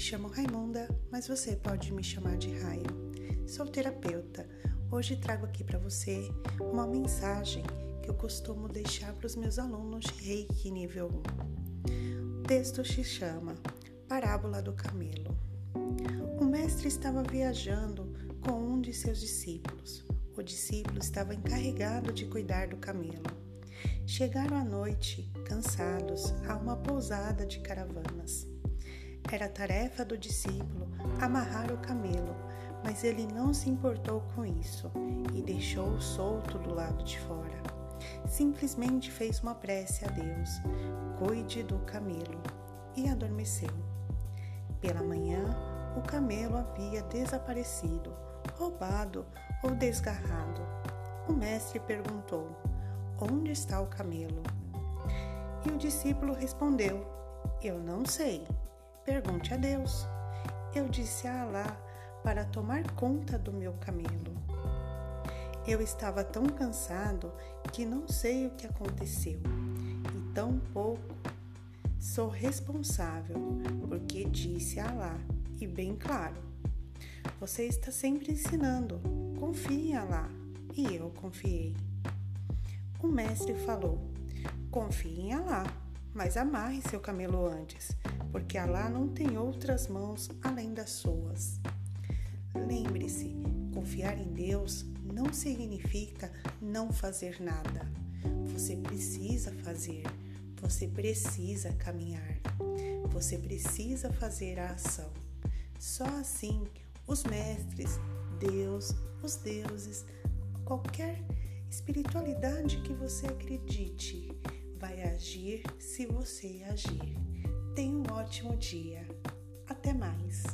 chamo Raimunda, mas você pode me chamar de Raio. Sou terapeuta. Hoje trago aqui para você uma mensagem que eu costumo deixar para os meus alunos de Reiki nível 1. O texto se chama Parábola do Camelo. O mestre estava viajando com um de seus discípulos. O discípulo estava encarregado de cuidar do camelo. Chegaram à noite, cansados, a uma pousada de caravanas. Era tarefa do discípulo amarrar o camelo, mas ele não se importou com isso e deixou-o solto do lado de fora. Simplesmente fez uma prece a Deus: cuide do camelo, e adormeceu. Pela manhã, o camelo havia desaparecido, roubado ou desgarrado. O mestre perguntou: Onde está o camelo? E o discípulo respondeu: Eu não sei. Pergunte a Deus. Eu disse a Alá para tomar conta do meu camelo. Eu estava tão cansado que não sei o que aconteceu e tão pouco sou responsável porque disse a Alá e bem claro. Você está sempre ensinando, confie em Alá e eu confiei. O mestre falou: confie em Alá, mas amarre seu camelo antes porque Alá não tem outras mãos além das suas. Lembre-se, confiar em Deus não significa não fazer nada. Você precisa fazer, você precisa caminhar, você precisa fazer a ação. Só assim os mestres, Deus, os deuses, qualquer espiritualidade que você acredite, vai agir se você agir. Tenha um ótimo dia. Até mais!